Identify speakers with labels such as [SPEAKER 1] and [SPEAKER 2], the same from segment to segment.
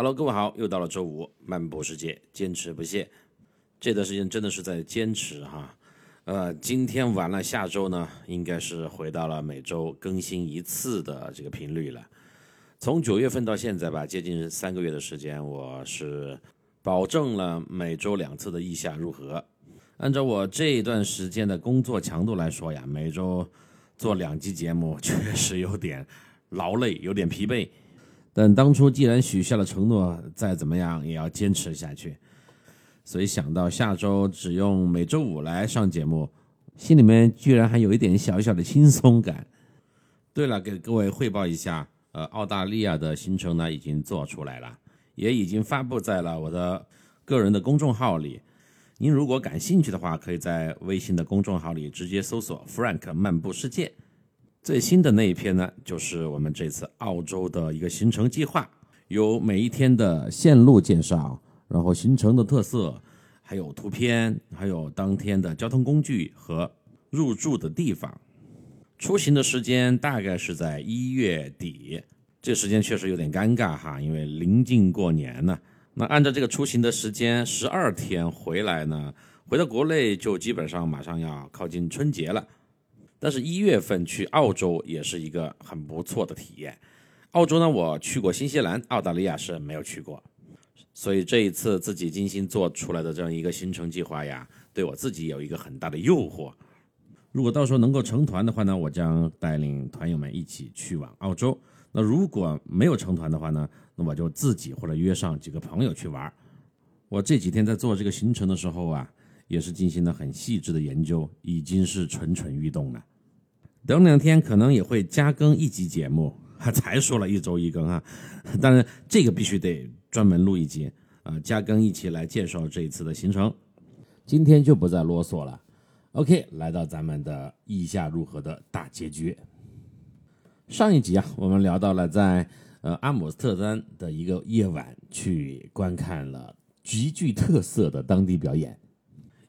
[SPEAKER 1] Hello，各位好，又到了周五，漫步世界，坚持不懈。这段时间真的是在坚持哈。呃，今天完了，下周呢，应该是回到了每周更新一次的这个频率了。从九月份到现在吧，接近三个月的时间，我是保证了每周两次的意下入河。按照我这一段时间的工作强度来说呀，每周做两期节目确实有点劳累，有点疲惫。但当初既然许下了承诺，再怎么样也要坚持下去。所以想到下周只用每周五来上节目，心里面居然还有一点小小的轻松感。对了，给各位汇报一下，呃，澳大利亚的行程呢已经做出来了，也已经发布在了我的个人的公众号里。您如果感兴趣的话，可以在微信的公众号里直接搜索 “Frank 漫步世界”。最新的那一篇呢，就是我们这次澳洲的一个行程计划，有每一天的线路介绍，然后行程的特色，还有图片，还有当天的交通工具和入住的地方。出行的时间大概是在一月底，这时间确实有点尴尬哈，因为临近过年呢。那按照这个出行的时间，十二天回来呢，回到国内就基本上马上要靠近春节了。但是，一月份去澳洲也是一个很不错的体验。澳洲呢，我去过新西兰，澳大利亚是没有去过，所以这一次自己精心做出来的这样一个行程计划呀，对我自己有一个很大的诱惑。如果到时候能够成团的话呢，我将带领团友们一起去往澳洲。那如果没有成团的话呢？那我就自己或者约上几个朋友去玩。我这几天在做这个行程的时候啊，也是进行了很细致的研究，已经是蠢蠢欲动了。等两天可能也会加更一集节目，才说了一周一更啊，当然这个必须得专门录一集啊，加更一起来介绍这一次的行程。今天就不再啰嗦了。OK，来到咱们的意下如何的大结局。上一集啊，我们聊到了在。呃，阿姆斯特丹的一个夜晚去观看了极具特色的当地表演，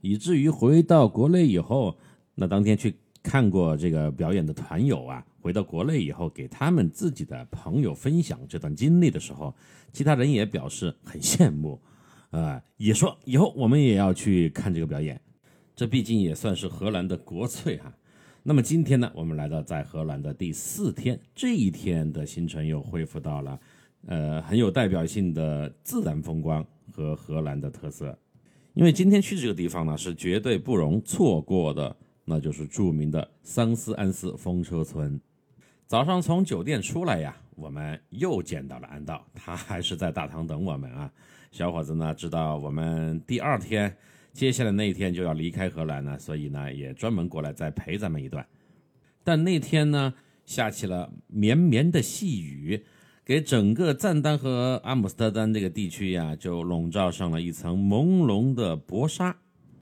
[SPEAKER 1] 以至于回到国内以后，那当天去看过这个表演的团友啊，回到国内以后给他们自己的朋友分享这段经历的时候，其他人也表示很羡慕，啊，也说以后我们也要去看这个表演，这毕竟也算是荷兰的国粹哈。那么今天呢，我们来到在荷兰的第四天，这一天的行程又恢复到了，呃，很有代表性的自然风光和荷兰的特色。因为今天去这个地方呢，是绝对不容错过的，那就是著名的桑斯安斯风车村。早上从酒店出来呀，我们又见到了安道，他还是在大堂等我们啊。小伙子呢，知道我们第二天。接下来那一天就要离开荷兰了，所以呢也专门过来再陪咱们一段。但那天呢下起了绵绵的细雨，给整个赞丹和阿姆斯特丹这个地区呀就笼罩上了一层朦胧的薄纱。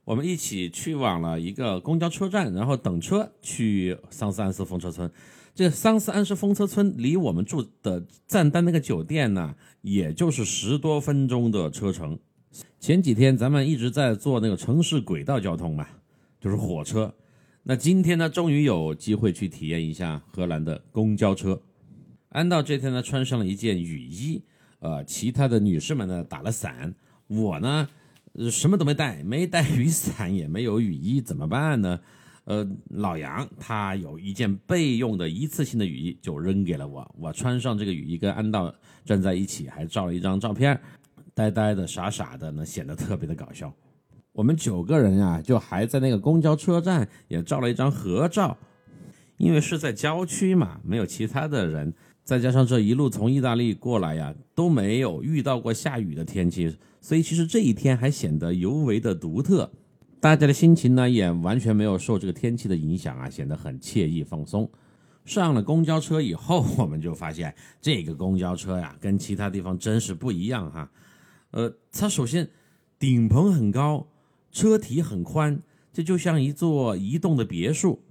[SPEAKER 1] 我们一起去往了一个公交车站，然后等车去桑斯安斯风车村。这桑斯安斯风车村离我们住的赞丹那个酒店呢，也就是十多分钟的车程。前几天咱们一直在坐那个城市轨道交通嘛，就是火车。那今天呢，终于有机会去体验一下荷兰的公交车。安道这天呢，穿上了一件雨衣，呃，其他的女士们呢打了伞，我呢，什么都没带，没带雨伞，也没有雨衣，怎么办呢？呃，老杨他有一件备用的一次性的雨衣，就扔给了我。我穿上这个雨衣跟安道站在一起，还照了一张照片。呆呆的、傻傻的，那显得特别的搞笑。我们九个人呀，就还在那个公交车站也照了一张合照。因为是在郊区嘛，没有其他的人，再加上这一路从意大利过来呀，都没有遇到过下雨的天气，所以其实这一天还显得尤为的独特。大家的心情呢，也完全没有受这个天气的影响啊，显得很惬意放松。上了公交车以后，我们就发现这个公交车呀，跟其他地方真是不一样哈。呃，它首先顶棚很高，车体很宽，这就像一座移动的别墅。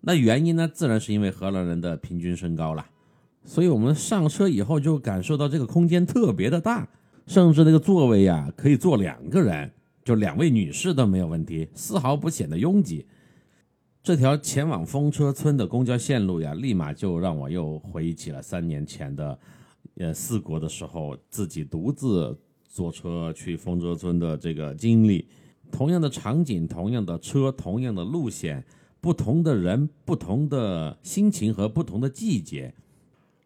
[SPEAKER 1] 那原因呢，自然是因为荷兰人的平均身高了。所以我们上车以后就感受到这个空间特别的大，甚至那个座位呀可以坐两个人，就两位女士都没有问题，丝毫不显得拥挤。这条前往风车村的公交线路呀，立马就让我又回忆起了三年前的呃四国的时候自己独自坐车去风车村的这个经历。同样的场景，同样的车，同样的路线，不同的人，不同的心情和不同的季节，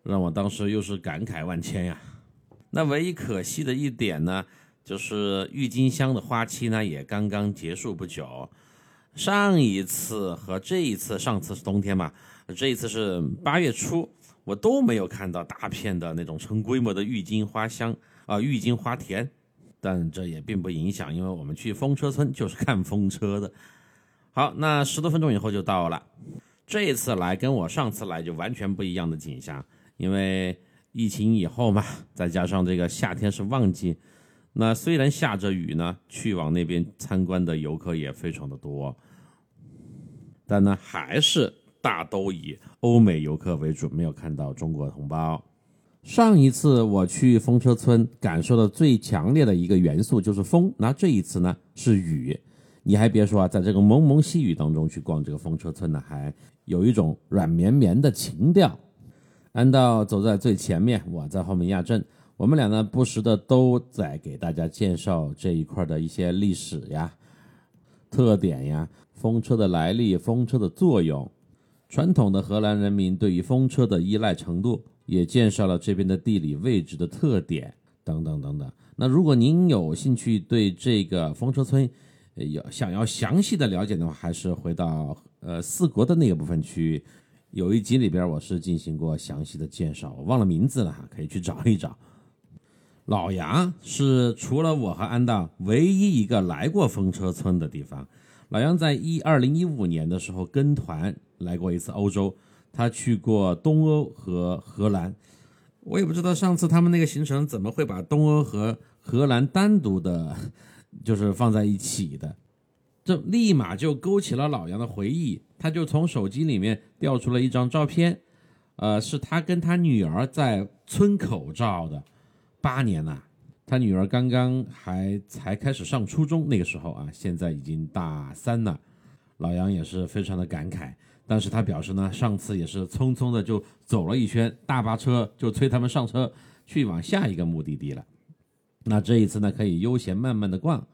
[SPEAKER 1] 让我当时又是感慨万千呀。那唯一可惜的一点呢，就是郁金香的花期呢也刚刚结束不久。上一次和这一次，上次是冬天嘛，这一次是八月初，我都没有看到大片的那种成规模的郁金花香啊，郁金花田。但这也并不影响，因为我们去风车村就是看风车的。好，那十多分钟以后就到了。这一次来跟我上次来就完全不一样的景象，因为疫情以后嘛，再加上这个夏天是旺季，那虽然下着雨呢，去往那边参观的游客也非常的多，但呢还是大都以欧美游客为主，没有看到中国同胞。上一次我去风车村，感受的最强烈的一个元素就是风，那这一次呢是雨。你还别说啊，在这个蒙蒙细雨当中去逛这个风车村呢，还有一种软绵绵的情调。安道走在最前面，我在后面压阵。我们俩呢，不时的都在给大家介绍这一块的一些历史呀、特点呀、风车的来历、风车的作用、传统的荷兰人民对于风车的依赖程度。也介绍了这边的地理位置的特点等等等等。那如果您有兴趣对这个风车村有想要详细的了解的话，还是回到呃四国的那个部分去。有一集里边我是进行过详细的介绍，我忘了名字了哈，可以去找一找。老杨是除了我和安道唯一一个来过风车村的地方。老杨在一二零一五年的时候跟团来过一次欧洲。他去过东欧和荷兰，我也不知道上次他们那个行程怎么会把东欧和荷兰单独的，就是放在一起的，这立马就勾起了老杨的回忆。他就从手机里面调出了一张照片，呃，是他跟他女儿在村口照的，八年了，他女儿刚刚还才开始上初中那个时候啊，现在已经大三了，老杨也是非常的感慨。但是他表示呢，上次也是匆匆的就走了一圈，大巴车就催他们上车去往下一个目的地了。那这一次呢，可以悠闲慢慢的逛，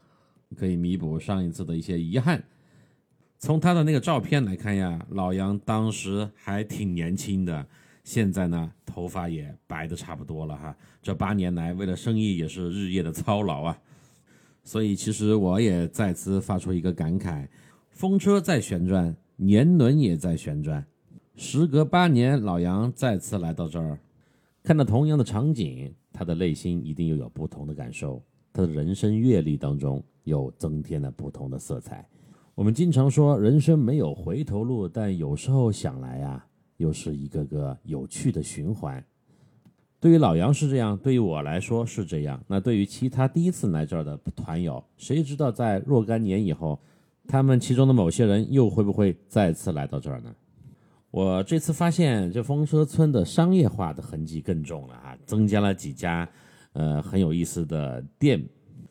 [SPEAKER 1] 可以弥补上一次的一些遗憾。从他的那个照片来看呀，老杨当时还挺年轻的，现在呢头发也白的差不多了哈。这八年来为了生意也是日夜的操劳啊。所以其实我也再次发出一个感慨：风车在旋转。年轮也在旋转，时隔八年，老杨再次来到这儿，看到同样的场景，他的内心一定又有不同的感受，他的人生阅历当中又增添了不同的色彩。我们经常说人生没有回头路，但有时候想来啊，又是一个个有趣的循环。对于老杨是这样，对于我来说是这样。那对于其他第一次来这儿的团友，谁知道在若干年以后？他们其中的某些人又会不会再次来到这儿呢？我这次发现这风车村的商业化的痕迹更重了啊，增加了几家呃很有意思的店，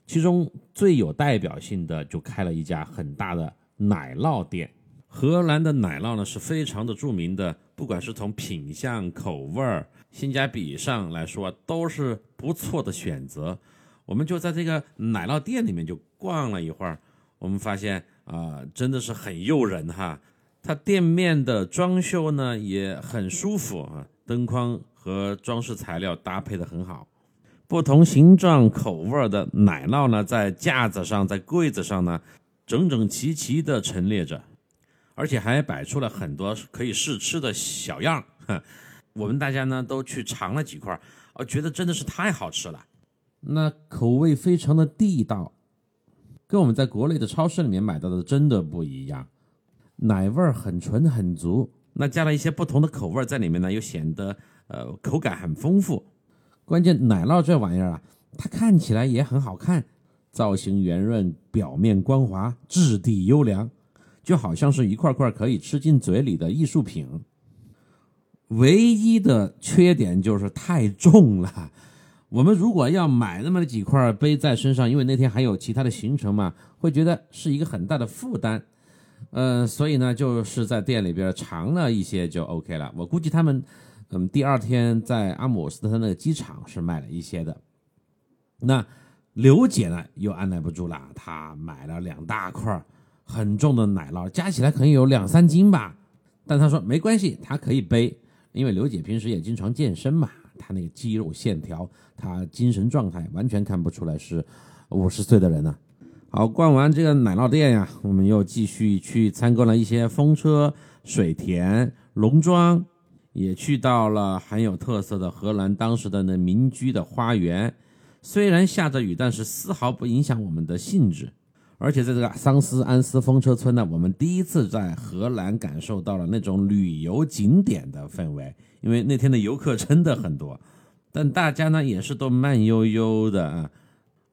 [SPEAKER 1] 其中最有代表性的就开了一家很大的奶酪店。荷兰的奶酪呢是非常的著名的，不管是从品相、口味儿、性价比上来说，都是不错的选择。我们就在这个奶酪店里面就逛了一会儿，我们发现。啊，真的是很诱人哈！它店面的装修呢也很舒服啊，灯光和装饰材料搭配的很好。不同形状、口味的奶酪呢，在架子上、在柜子上呢，整整齐齐的陈列着，而且还摆出了很多可以试吃的小样。我们大家呢都去尝了几块，我觉得真的是太好吃了，那口味非常的地道。跟我们在国内的超市里面买到的真的不一样，奶味儿很纯很足，那加了一些不同的口味在里面呢，又显得呃口感很丰富。关键奶酪这玩意儿啊，它看起来也很好看，造型圆润，表面光滑，质地优良，就好像是一块块可以吃进嘴里的艺术品。唯一的缺点就是太重了。我们如果要买那么几块背在身上，因为那天还有其他的行程嘛，会觉得是一个很大的负担。呃，所以呢，就是在店里边尝了一些就 OK 了。我估计他们嗯，第二天在阿姆斯特丹那个机场是卖了一些的。那刘姐呢又按耐不住了，她买了两大块很重的奶酪，加起来可能有两三斤吧。但她说没关系，她可以背，因为刘姐平时也经常健身嘛，她那个肌肉线条，她精神状态完全看不出来是五十岁的人呢。好，逛完这个奶酪店呀，我们又继续去参观了一些风车、水田、农庄。也去到了很有特色的荷兰当时的那民居的花园，虽然下着雨，但是丝毫不影响我们的兴致。而且在这个桑斯安斯风车村呢，我们第一次在荷兰感受到了那种旅游景点的氛围。因为那天的游客真的很多，但大家呢也是都慢悠悠的啊，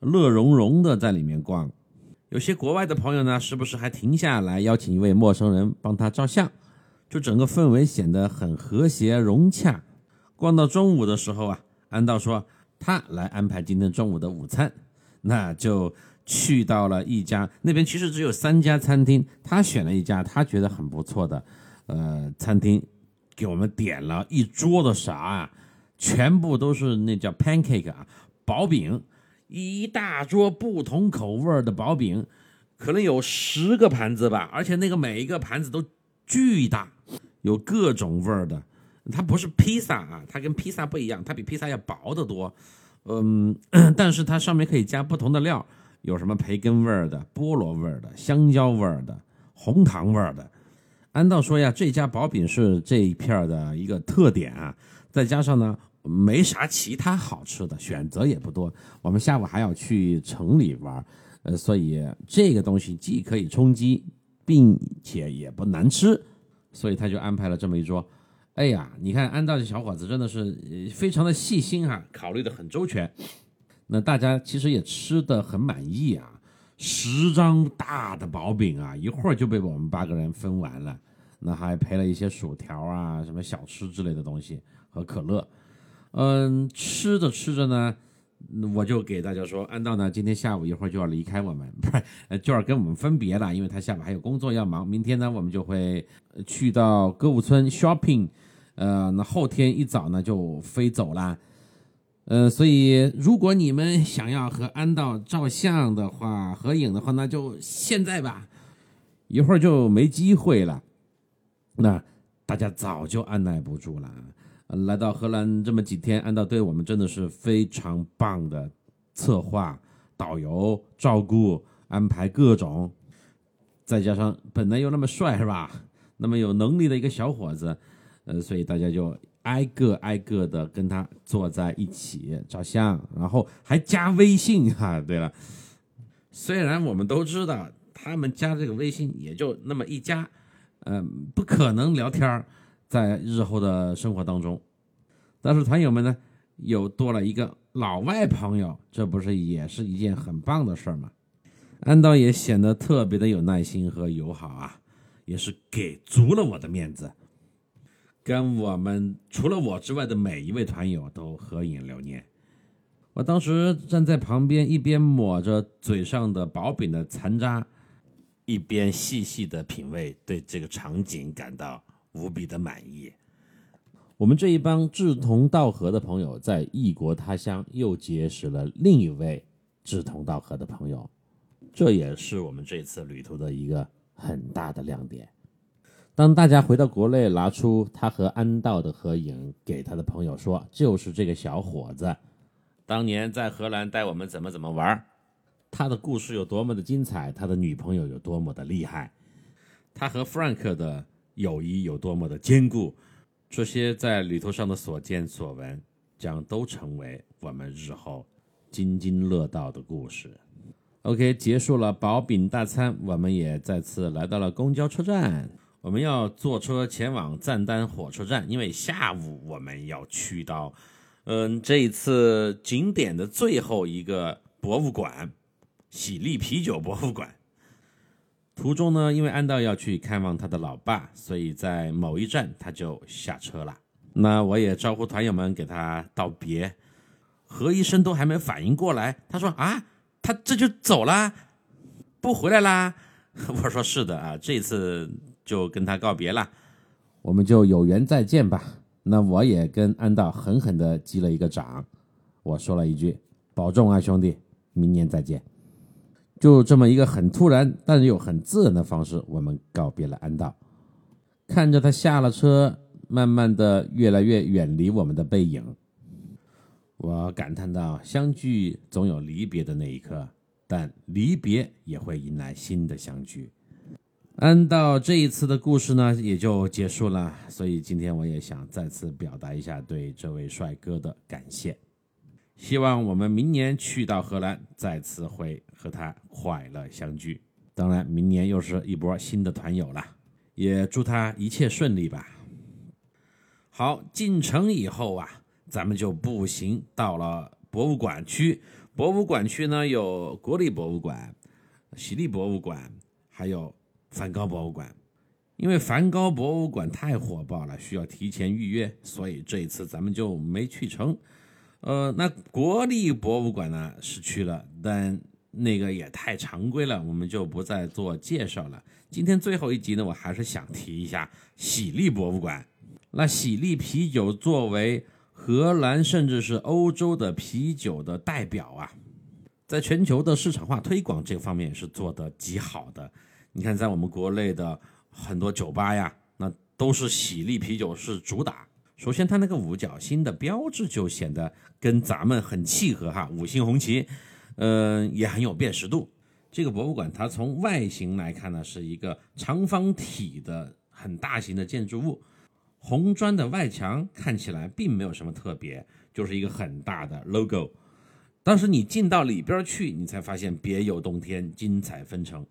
[SPEAKER 1] 乐融融的在里面逛。有些国外的朋友呢，时不时还停下来邀请一位陌生人帮他照相。就整个氛围显得很和谐融洽。逛到中午的时候啊，安道说他来安排今天中午的午餐，那就去到了一家那边其实只有三家餐厅，他选了一家他觉得很不错的呃餐厅，给我们点了一桌的啥啊，全部都是那叫 pancake 啊薄饼，一大桌不同口味的薄饼，可能有十个盘子吧，而且那个每一个盘子都巨大。有各种味儿的，它不是披萨啊，它跟披萨不一样，它比披萨要薄得多。嗯，但是它上面可以加不同的料，有什么培根味儿的、菠萝味儿的、香蕉味儿的、红糖味儿的。按道说呀，这家薄饼是这一片的一个特点啊，再加上呢，没啥其他好吃的，选择也不多。我们下午还要去城里玩，呃，所以这个东西既可以充饥，并且也不难吃。所以他就安排了这么一桌，哎呀，你看安道这小伙子真的是非常的细心哈，考虑的很周全。那大家其实也吃的很满意啊，十张大的薄饼啊，一会儿就被我们八个人分完了。那还配了一些薯条啊，什么小吃之类的东西和可乐。嗯，吃着吃着呢。我就给大家说，安道呢，今天下午一会儿就要离开我们，不是，就要跟我们分别了，因为他下午还有工作要忙。明天呢，我们就会去到歌舞村 shopping，呃，那后天一早呢就飞走了。呃，所以如果你们想要和安道照相的话、合影的话，那就现在吧，一会儿就没机会了。那大家早就按耐不住了。来到荷兰这么几天，安道对我们真的是非常棒的策划、导游、照顾、安排各种，再加上本来又那么帅是吧？那么有能力的一个小伙子，呃，所以大家就挨个挨个的跟他坐在一起照相，然后还加微信哈。对了，虽然我们都知道他们加这个微信也就那么一加，嗯，不可能聊天儿。在日后的生活当中，但是团友们呢，又多了一个老外朋友，这不是也是一件很棒的事儿吗？安道也显得特别的有耐心和友好啊，也是给足了我的面子，跟我们除了我之外的每一位团友都合影留念。我当时站在旁边，一边抹着嘴上的薄饼的残渣，一边细细的品味，对这个场景感到。无比的满意。我们这一帮志同道合的朋友，在异国他乡又结识了另一位志同道合的朋友，这也是我们这次旅途的一个很大的亮点。当大家回到国内，拿出他和安道的合影给他的朋友说：“就是这个小伙子，当年在荷兰带我们怎么怎么玩，他的故事有多么的精彩，他的女朋友有多么的厉害，他和 Frank 的。”友谊有多么的坚固，这些在旅途上的所见所闻，将都成为我们日后津津乐道的故事。OK，结束了薄饼大餐，我们也再次来到了公交车站。我们要坐车前往赞丹火车站，因为下午我们要去到，嗯，这一次景点的最后一个博物馆——喜力啤酒博物馆。途中呢，因为安道要去看望他的老爸，所以在某一站他就下车了。那我也招呼团友们给他道别。何医生都还没反应过来，他说：“啊，他这就走了，不回来啦？”我说：“是的啊，这次就跟他告别了，我们就有缘再见吧。”那我也跟安道狠狠地击了一个掌，我说了一句：“保重啊，兄弟，明年再见。”就这么一个很突然，但是又很自然的方式，我们告别了安道。看着他下了车，慢慢的越来越远离我们的背影，我感叹道：“相聚总有离别的那一刻，但离别也会迎来新的相聚。”安道这一次的故事呢，也就结束了。所以今天我也想再次表达一下对这位帅哥的感谢。希望我们明年去到荷兰，再次会和他快乐相聚。当然，明年又是一波新的团友了，也祝他一切顺利吧。好，进城以后啊，咱们就步行到了博物馆区。博物馆区呢，有国立博物馆、喜力博物馆，还有。梵高博物馆，因为梵高博物馆太火爆了，需要提前预约，所以这一次咱们就没去成。呃，那国立博物馆呢是去了，但那个也太常规了，我们就不再做介绍了。今天最后一集呢，我还是想提一下喜力博物馆。那喜力啤酒作为荷兰甚至是欧洲的啤酒的代表啊，在全球的市场化推广这方面是做得极好的。你看，在我们国内的很多酒吧呀，那都是喜力啤酒是主打。首先，它那个五角星的标志就显得跟咱们很契合哈，五星红旗，嗯，也很有辨识度。这个博物馆它从外形来看呢，是一个长方体的很大型的建筑物，红砖的外墙看起来并没有什么特别，就是一个很大的 logo。但是你进到里边去，你才发现别有洞天，精彩纷呈。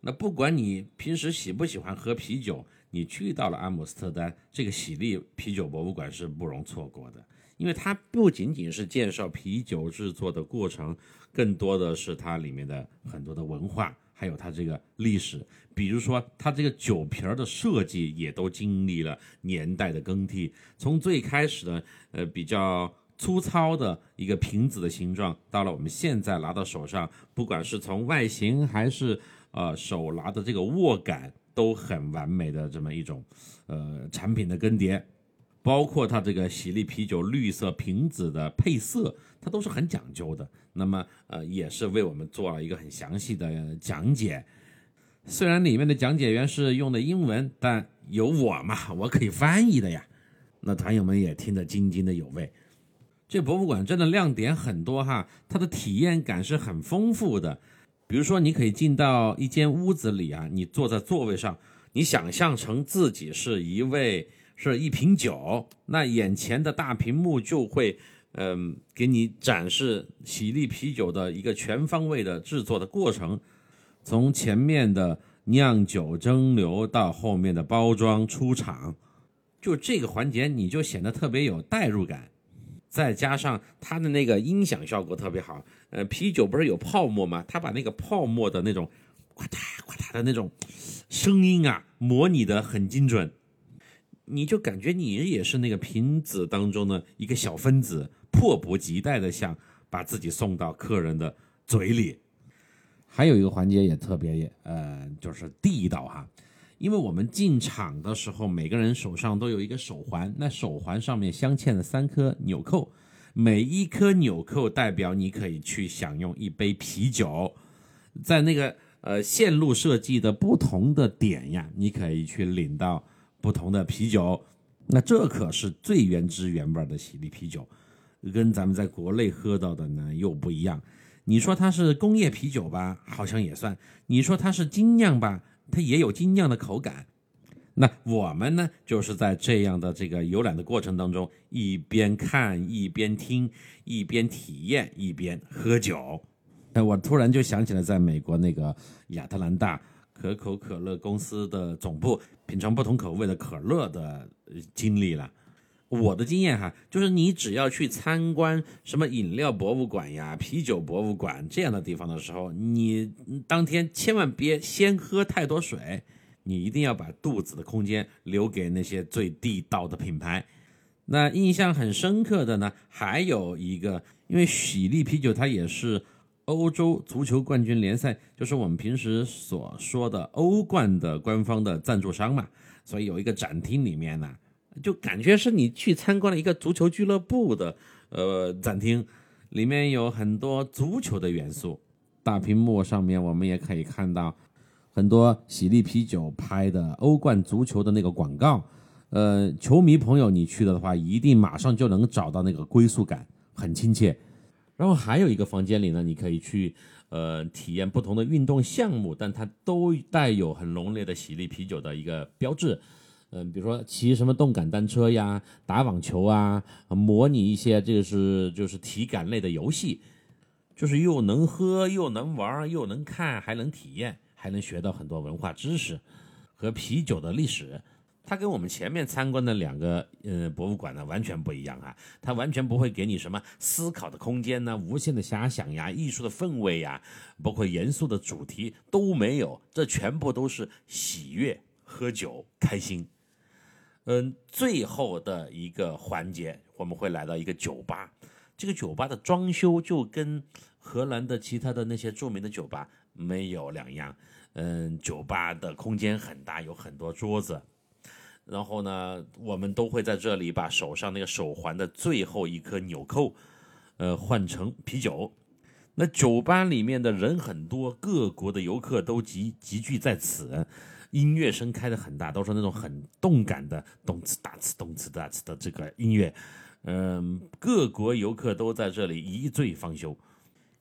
[SPEAKER 1] 那不管你平时喜不喜欢喝啤酒，你去到了阿姆斯特丹，这个喜力啤酒博物馆是不容错过的，因为它不仅仅是介绍啤酒制作的过程，更多的是它里面的很多的文化，还有它这个历史。比如说，它这个酒瓶的设计也都经历了年代的更替，从最开始的呃比较粗糙的一个瓶子的形状，到了我们现在拿到手上，不管是从外形还是呃，手拿的这个握感都很完美的这么一种，呃，产品的更迭，包括它这个喜力啤酒绿色瓶子的配色，它都是很讲究的。那么，呃，也是为我们做了一个很详细的讲解。虽然里面的讲解员是用的英文，但有我嘛，我可以翻译的呀。那团友们也听得津津的有味。这博物馆真的亮点很多哈，它的体验感是很丰富的。比如说，你可以进到一间屋子里啊，你坐在座位上，你想象成自己是一位是一瓶酒，那眼前的大屏幕就会，嗯，给你展示喜力啤酒的一个全方位的制作的过程，从前面的酿酒蒸馏到后面的包装出厂，就这个环节你就显得特别有代入感。再加上它的那个音响效果特别好，呃，啤酒不是有泡沫吗？它把那个泡沫的那种呱嗒呱嗒的那种声音啊，模拟的很精准，你就感觉你也是那个瓶子当中的一个小分子，迫不及待的想把自己送到客人的嘴里。还有一个环节也特别，呃，就是地道哈。因为我们进场的时候，每个人手上都有一个手环，那手环上面镶嵌了三颗纽扣，每一颗纽扣代表你可以去享用一杯啤酒，在那个呃线路设计的不同的点呀，你可以去领到不同的啤酒，那这可是最原汁原味的喜力啤酒，跟咱们在国内喝到的呢又不一样。你说它是工业啤酒吧，好像也算；你说它是精酿吧。它也有精酿的口感，那我们呢，就是在这样的这个游览的过程当中，一边看一边听，一边体验一边喝酒。哎，我突然就想起了在美国那个亚特兰大可口可乐公司的总部品尝不同口味的可乐的经历了。我的经验哈，就是你只要去参观什么饮料博物馆呀、啤酒博物馆这样的地方的时候，你当天千万别先喝太多水，你一定要把肚子的空间留给那些最地道的品牌。那印象很深刻的呢，还有一个，因为喜力啤酒它也是欧洲足球冠军联赛，就是我们平时所说的欧冠的官方的赞助商嘛，所以有一个展厅里面呢。就感觉是你去参观了一个足球俱乐部的呃展厅，里面有很多足球的元素。大屏幕上面我们也可以看到很多喜力啤酒拍的欧冠足球的那个广告。呃，球迷朋友，你去的话，一定马上就能找到那个归宿感，很亲切。然后还有一个房间里呢，你可以去呃体验不同的运动项目，但它都带有很浓烈的喜力啤酒的一个标志。嗯，比如说骑什么动感单车呀，打网球啊，模拟一些这个是就是体感类的游戏，就是又能喝又能玩又能看还能体验，还能学到很多文化知识和啤酒的历史。它跟我们前面参观的两个呃博物馆呢完全不一样啊，它完全不会给你什么思考的空间呢、无限的遐想呀、艺术的氛围呀，包括严肃的主题都没有，这全部都是喜悦、喝酒、开心。嗯，最后的一个环节，我们会来到一个酒吧，这个酒吧的装修就跟荷兰的其他的那些著名的酒吧没有两样。嗯，酒吧的空间很大，有很多桌子。然后呢，我们都会在这里把手上那个手环的最后一颗纽扣，呃，换成啤酒。那酒吧里面的人很多，各国的游客都集集聚在此，音乐声开的很大，都是那种很动感的动次打次动次打次的这个音乐。嗯，各国游客都在这里一醉方休，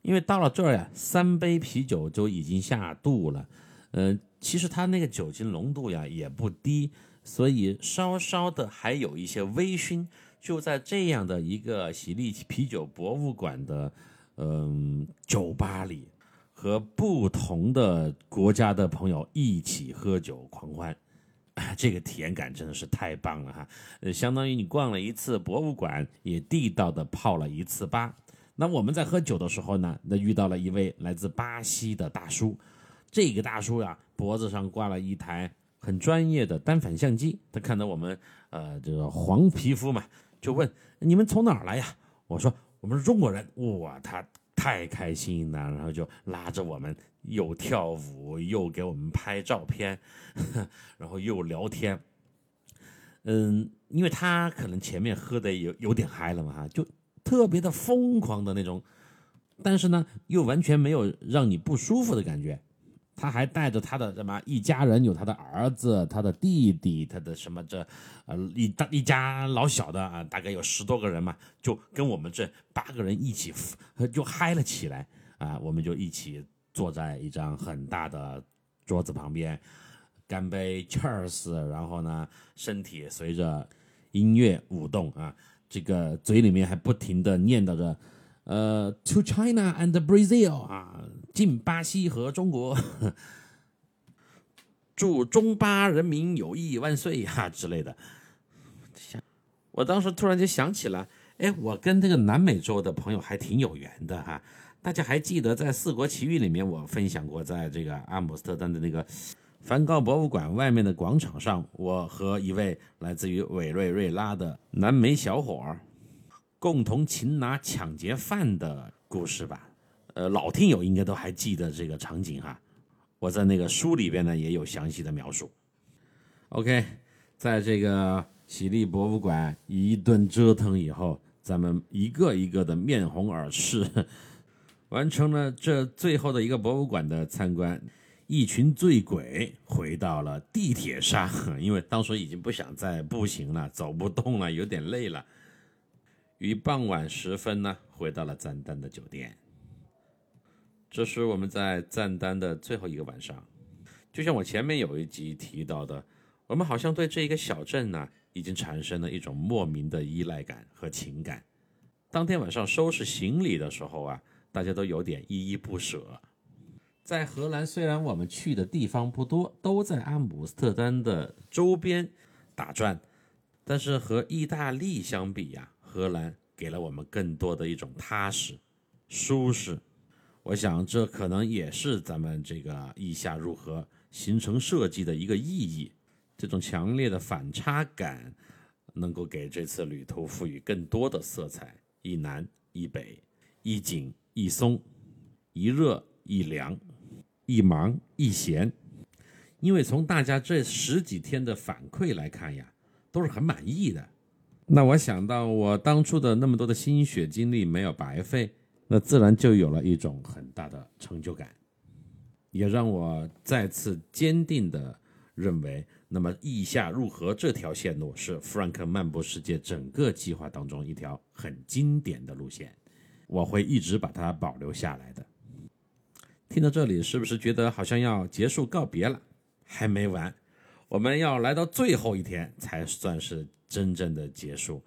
[SPEAKER 1] 因为到了这儿呀，三杯啤酒就已经下肚了。嗯，其实它那个酒精浓度呀也不低。所以稍稍的还有一些微醺，就在这样的一个喜力啤酒博物馆的嗯酒吧里，和不同的国家的朋友一起喝酒狂欢，啊 这个体验感真的是太棒了哈！呃，相当于你逛了一次博物馆，也地道的泡了一次吧。那我们在喝酒的时候呢，那遇到了一位来自巴西的大叔，这个大叔呀，脖子上挂了一台。很专业的单反相机，他看到我们，呃，这个黄皮肤嘛，就问你们从哪儿来呀？我说我们是中国人，哇，他太开心了，然后就拉着我们又跳舞又给我们拍照片，然后又聊天。嗯，因为他可能前面喝的有有点嗨了嘛，哈，就特别的疯狂的那种，但是呢，又完全没有让你不舒服的感觉。他还带着他的什么一家人，有他的儿子、他的弟弟、他的什么这，呃一大一家老小的啊，大概有十多个人嘛，就跟我们这八个人一起就嗨了起来啊！我们就一起坐在一张很大的桌子旁边，干杯，Cheers！然后呢，身体随着音乐舞动啊，这个嘴里面还不停的念叨着。呃，To China and Brazil 啊，进巴西和中国，祝中巴人民友谊万岁哈之类的。想，我当时突然就想起了，哎，我跟这个南美洲的朋友还挺有缘的哈。大家还记得在《四国奇遇》里面，我分享过，在这个阿姆斯特丹的那个梵高博物馆外面的广场上，我和一位来自于委内瑞拉的南美小伙儿。共同擒拿抢劫犯的故事吧，呃，老听友应该都还记得这个场景哈。我在那个书里边呢也有详细的描述。OK，在这个喜力博物馆一顿折腾以后，咱们一个一个的面红耳赤，完成了这最后的一个博物馆的参观。一群醉鬼回到了地铁上，因为当时已经不想再步行了，走不动了，有点累了。于傍晚时分呢，回到了赞丹的酒店。这是我们在赞丹的最后一个晚上。就像我前面有一集提到的，我们好像对这一个小镇呢，已经产生了一种莫名的依赖感和情感。当天晚上收拾行李的时候啊，大家都有点依依不舍。在荷兰，虽然我们去的地方不多，都在阿姆斯特丹的周边打转，但是和意大利相比呀。荷兰给了我们更多的一种踏实、舒适，我想这可能也是咱们这个意下入河形成设计的一个意义。这种强烈的反差感，能够给这次旅途赋予更多的色彩：一南一北，一紧一松，一热一凉，一忙一闲。因为从大家这十几天的反馈来看呀。都是很满意的。那我想到我当初的那么多的心血精力没有白费，那自然就有了一种很大的成就感，也让我再次坚定的认为，那么意下入河这条线路是弗兰克漫步世界整个计划当中一条很经典的路线，我会一直把它保留下来的。听到这里，是不是觉得好像要结束告别了？还没完，我们要来到最后一天才算是。真正的结束，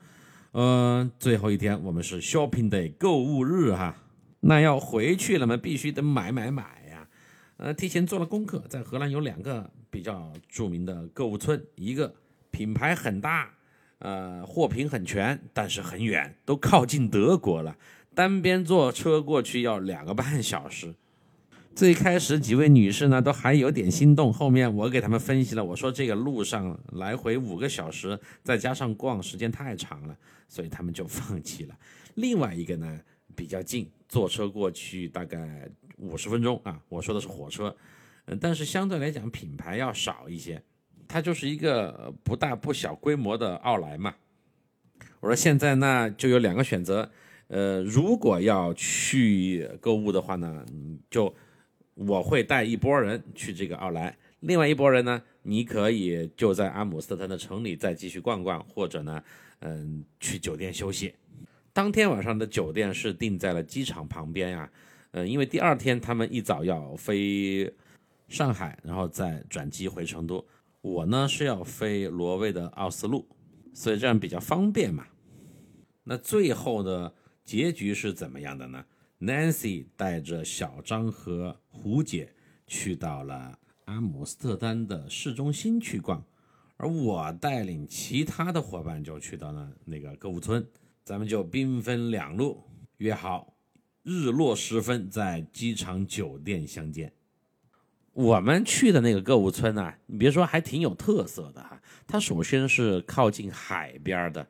[SPEAKER 1] 嗯，最后一天我们是 shopping day 购物日哈，那要回去了嘛，必须得买买买呀，呃，提前做了功课，在荷兰有两个比较著名的购物村，一个品牌很大，呃，货品很全，但是很远，都靠近德国了，单边坐车过去要两个半小时。最开始几位女士呢都还有点心动，后面我给他们分析了，我说这个路上来回五个小时，再加上逛时间太长了，所以他们就放弃了。另外一个呢比较近，坐车过去大概五十分钟啊，我说的是火车，嗯，但是相对来讲品牌要少一些，它就是一个不大不小规模的奥莱嘛。我说现在呢就有两个选择，呃，如果要去购物的话呢，就。我会带一波人去这个奥莱，另外一波人呢，你可以就在阿姆斯特丹的城里再继续逛逛，或者呢，嗯，去酒店休息。当天晚上的酒店是定在了机场旁边呀，嗯，因为第二天他们一早要飞上海，然后再转机回成都。我呢是要飞挪威的奥斯陆，所以这样比较方便嘛。那最后的结局是怎么样的呢？Nancy 带着小张和胡姐去到了阿姆斯特丹的市中心去逛，而我带领其他的伙伴就去到了那个购物村，咱们就兵分两路，约好日落时分在机场酒店相见。我们去的那个购物村呢，你别说，还挺有特色的哈。它首先是靠近海边的。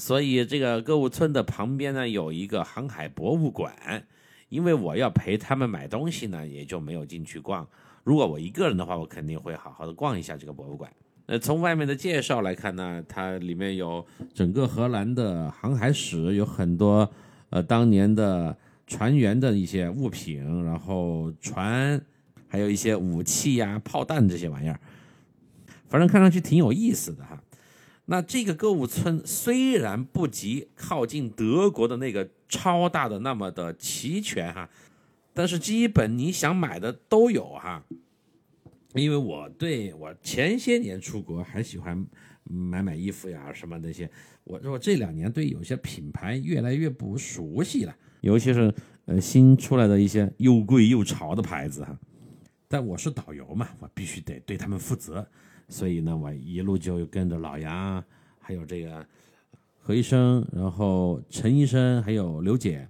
[SPEAKER 1] 所以这个购物村的旁边呢有一个航海博物馆，因为我要陪他们买东西呢，也就没有进去逛。如果我一个人的话，我肯定会好好的逛一下这个博物馆。呃，从外面的介绍来看呢，它里面有整个荷兰的航海史，有很多呃当年的船员的一些物品，然后船，还有一些武器呀、炮弹这些玩意儿，反正看上去挺有意思的哈。那这个购物村虽然不及靠近德国的那个超大的那么的齐全哈，但是基本你想买的都有哈。因为我对我前些年出国还喜欢买买衣服呀什么那些，我我这两年对有些品牌越来越不熟悉了，尤其是呃新出来的一些又贵又潮的牌子哈。但我是导游嘛，我必须得对他们负责。所以呢，我一路就跟着老杨，还有这个何医生，然后陈医生，还有刘姐，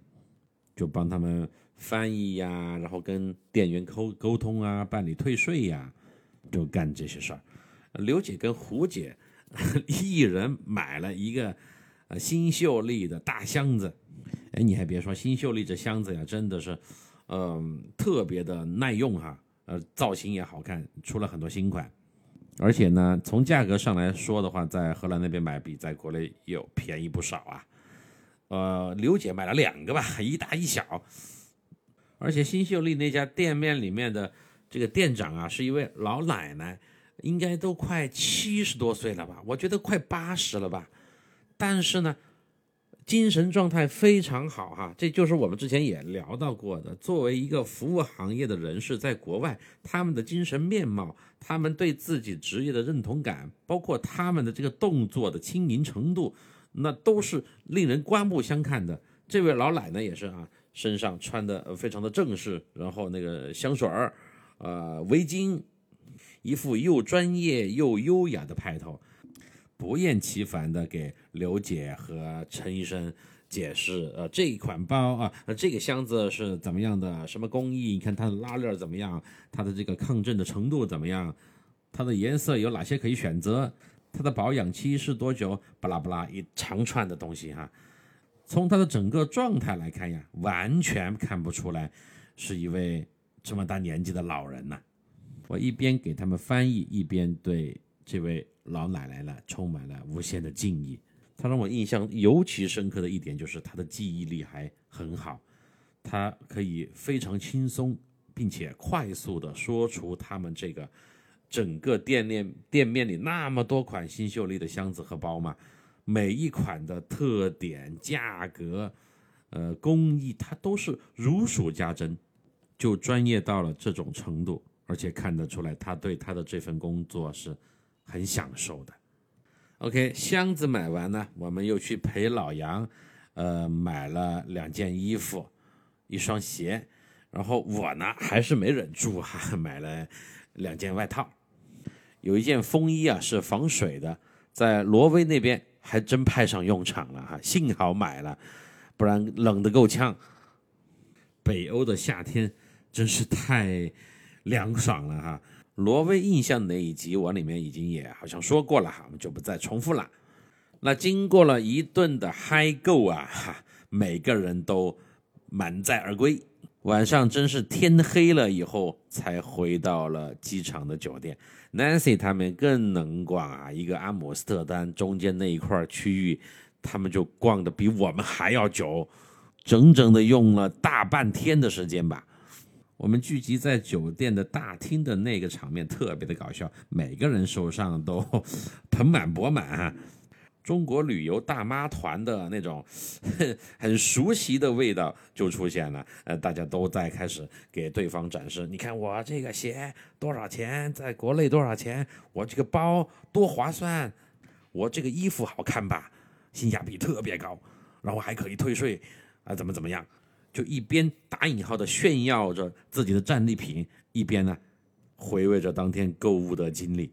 [SPEAKER 1] 就帮他们翻译呀，然后跟店员沟沟通啊，办理退税呀，就干这些事儿。刘姐跟胡姐 一人买了一个呃新秀丽的大箱子，哎，你还别说，新秀丽这箱子呀，真的是，嗯，特别的耐用哈，呃，造型也好看，出了很多新款。而且呢，从价格上来说的话，在荷兰那边买比在国内又便宜不少啊。呃，刘姐买了两个吧，一大一小。而且新秀丽那家店面里面的这个店长啊，是一位老奶奶，应该都快七十多岁了吧，我觉得快八十了吧。但是呢。精神状态非常好哈，这就是我们之前也聊到过的。作为一个服务行业的人士，在国外，他们的精神面貌，他们对自己职业的认同感，包括他们的这个动作的轻盈程度，那都是令人刮目相看的。这位老奶奶也是啊，身上穿的非常的正式，然后那个香水儿，呃，围巾，一副又专业又优雅的派头。不厌其烦的给刘姐和陈医生解释，呃，这一款包啊，呃，这个箱子是怎么样的，什么工艺？你看它的拉链怎么样？它的这个抗震的程度怎么样？它的颜色有哪些可以选择？它的保养期是多久？巴拉巴拉一长串的东西哈。从它的整个状态来看呀，完全看不出来是一位这么大年纪的老人呐。我一边给他们翻译，一边对。这位老奶奶呢，充满了无限的敬意。她让我印象尤其深刻的一点就是她的记忆力还很好，她可以非常轻松并且快速的说出他们这个整个店面店面里那么多款新秀丽的箱子和包嘛，每一款的特点、价格、呃工艺，她都是如数家珍，就专业到了这种程度。而且看得出来，他对他的这份工作是很享受的。OK，箱子买完呢，我们又去陪老杨，呃，买了两件衣服，一双鞋，然后我呢还是没忍住哈，买了两件外套，有一件风衣啊是防水的，在挪威那边还真派上用场了哈，幸好买了，不然冷得够呛。北欧的夏天真是太……凉爽了哈！挪威印象那一集我里面已经也好像说过了哈，我们就不再重复了。那经过了一顿的嗨购啊，哈，每个人都满载而归。晚上真是天黑了以后才回到了机场的酒店。Nancy 他们更能逛啊，一个阿姆斯特丹中间那一块区域，他们就逛的比我们还要久，整整的用了大半天的时间吧。我们聚集在酒店的大厅的那个场面特别的搞笑，每个人手上都 盆满钵满，中国旅游大妈团的那种 很熟悉的味道就出现了。呃，大家都在开始给对方展示，你看我这个鞋多少钱，在国内多少钱？我这个包多划算？我这个衣服好看吧？性价比特别高，然后还可以退税啊？怎么怎么样？就一边打引号的炫耀着自己的战利品，一边呢回味着当天购物的经历。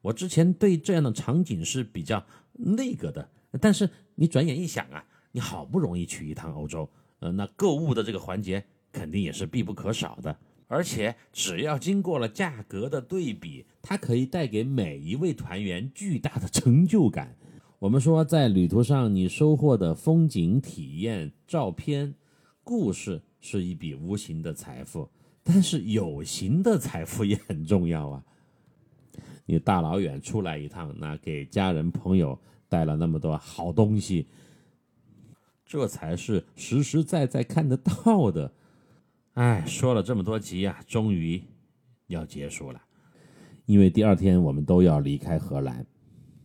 [SPEAKER 1] 我之前对这样的场景是比较那个的，但是你转眼一想啊，你好不容易去一趟欧洲，呃，那购物的这个环节肯定也是必不可少的。而且只要经过了价格的对比，它可以带给每一位团员巨大的成就感。我们说，在旅途上你收获的风景、体验、照片、故事，是一笔无形的财富。但是有形的财富也很重要啊！你大老远出来一趟，那给家人朋友带了那么多好东西，这才是实实在在看得到的。哎，说了这么多集呀，终于要结束了，因为第二天我们都要离开荷兰。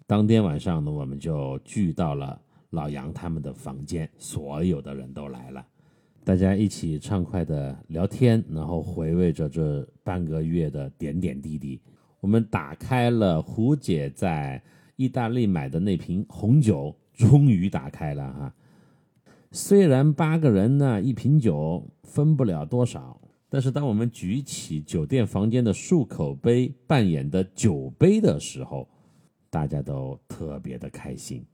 [SPEAKER 1] 当天晚上呢，我们就聚到了老杨他们的房间，所有的人都来了，大家一起畅快的聊天，然后回味着这半个月的点点滴滴。我们打开了胡姐在意大利买的那瓶红酒，终于打开了哈。虽然八个人呢，一瓶酒分不了多少，但是当我们举起酒店房间的漱口杯扮演的酒杯的时候，大家都特别的开心，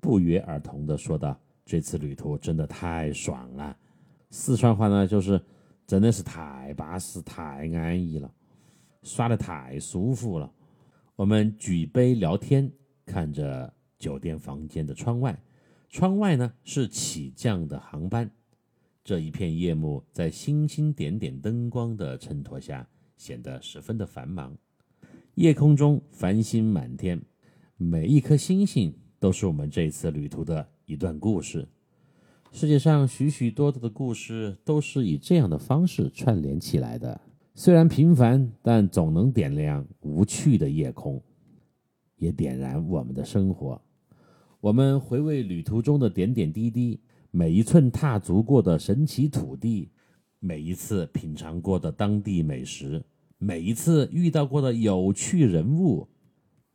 [SPEAKER 1] 不约而同的说道：“这次旅途真的太爽了。”四川话呢，就是真的是太巴适、太安逸了，耍的太舒服了。我们举杯聊天，看着酒店房间的窗外，窗外呢是起降的航班，这一片夜幕在星星点点灯光的衬托下，显得十分的繁忙。夜空中繁星满天。每一颗星星都是我们这次旅途的一段故事。世界上许许多多的故事都是以这样的方式串联起来的。虽然平凡，但总能点亮无趣的夜空，也点燃我们的生活。我们回味旅途中的点点滴滴，每一寸踏足过的神奇土地，每一次品尝过的当地美食，每一次遇到过的有趣人物。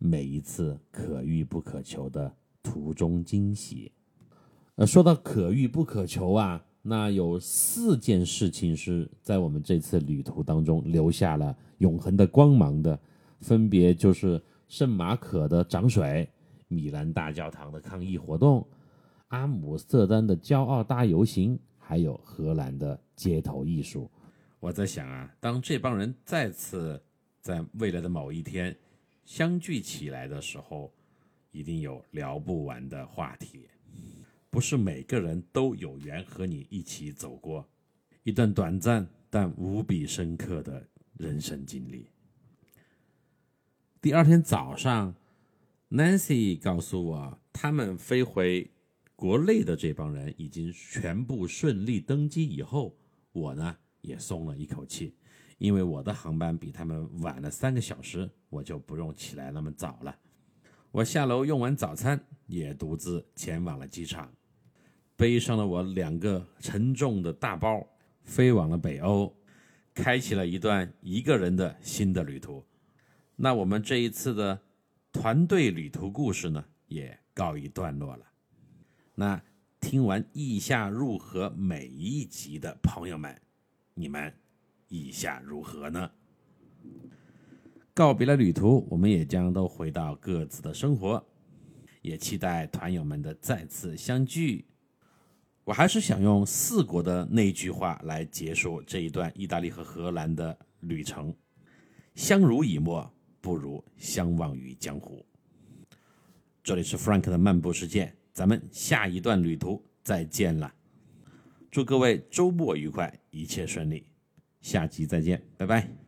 [SPEAKER 1] 每一次可遇不可求的途中惊喜，呃，说到可遇不可求啊，那有四件事情是在我们这次旅途当中留下了永恒的光芒的，分别就是圣马可的涨水、米兰大教堂的抗议活动、阿姆斯特丹的骄傲大游行，还有荷兰的街头艺术。我在想啊，当这帮人再次在未来的某一天。相聚起来的时候，一定有聊不完的话题。不是每个人都有缘和你一起走过一段短暂但无比深刻的人生经历。第二天早上，Nancy 告诉我，他们飞回国内的这帮人已经全部顺利登机以后，我呢也松了一口气，因为我的航班比他们晚了三个小时，我就不用起来那么早了。我下楼用完早餐，也独自前往了机场，背上了我两个沉重的大包，飞往了北欧，开启了一段一个人的新的旅途。那我们这一次的团队旅途故事呢，也告一段落了。那听完意下如何每一集的朋友们，你们意下如何呢？告别了旅途，我们也将都回到各自的生活，也期待团友们的再次相聚。我还是想用四国的那句话来结束这一段意大利和荷兰的旅程：相濡以沫，不如相忘于江湖。这里是 Frank 的漫步世界，咱们下一段旅途再见了。祝各位周末愉快，一切顺利，下集再见，拜拜。